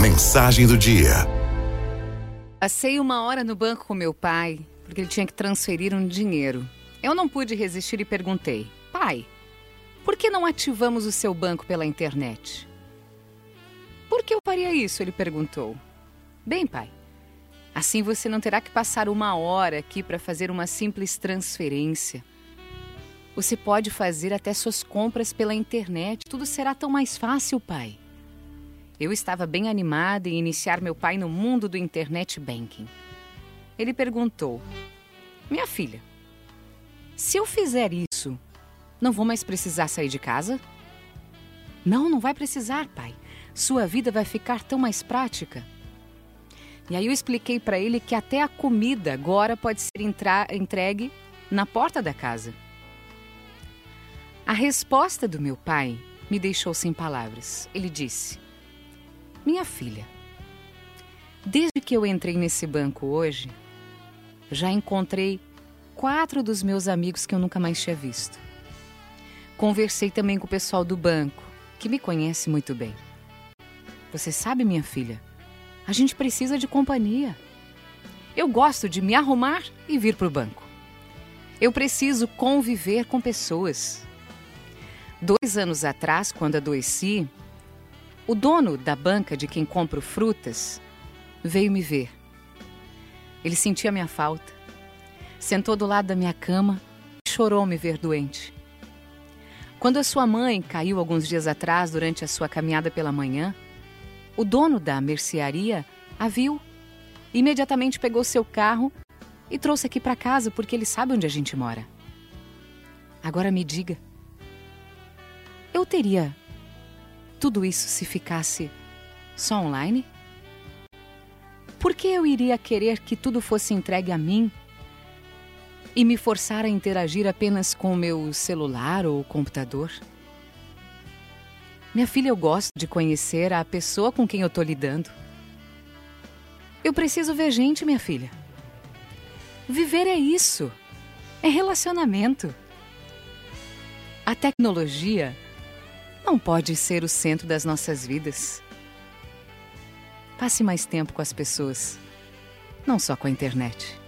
Mensagem do dia. Passei uma hora no banco com meu pai, porque ele tinha que transferir um dinheiro. Eu não pude resistir e perguntei: Pai, por que não ativamos o seu banco pela internet? Por que eu faria isso? Ele perguntou. Bem, pai, assim você não terá que passar uma hora aqui para fazer uma simples transferência. Você pode fazer até suas compras pela internet. Tudo será tão mais fácil, pai. Eu estava bem animada em iniciar meu pai no mundo do internet banking. Ele perguntou: Minha filha, se eu fizer isso, não vou mais precisar sair de casa? Não, não vai precisar, pai. Sua vida vai ficar tão mais prática. E aí eu expliquei para ele que até a comida agora pode ser entregue na porta da casa. A resposta do meu pai me deixou sem palavras. Ele disse: Minha filha, desde que eu entrei nesse banco hoje, já encontrei quatro dos meus amigos que eu nunca mais tinha visto. Conversei também com o pessoal do banco, que me conhece muito bem. Você sabe, minha filha, a gente precisa de companhia. Eu gosto de me arrumar e vir para o banco. Eu preciso conviver com pessoas. Dois anos atrás, quando adoeci, o dono da banca de quem compro frutas veio me ver. Ele sentia minha falta, sentou do lado da minha cama e chorou me ver doente. Quando a sua mãe caiu alguns dias atrás durante a sua caminhada pela manhã, o dono da mercearia a viu. Imediatamente pegou seu carro e trouxe aqui para casa porque ele sabe onde a gente mora. Agora me diga, eu teria tudo isso se ficasse só online? Por que eu iria querer que tudo fosse entregue a mim e me forçar a interagir apenas com o meu celular ou computador? Minha filha, eu gosto de conhecer a pessoa com quem eu estou lidando. Eu preciso ver gente, minha filha. Viver é isso. É relacionamento. A tecnologia não pode ser o centro das nossas vidas. Passe mais tempo com as pessoas, não só com a internet.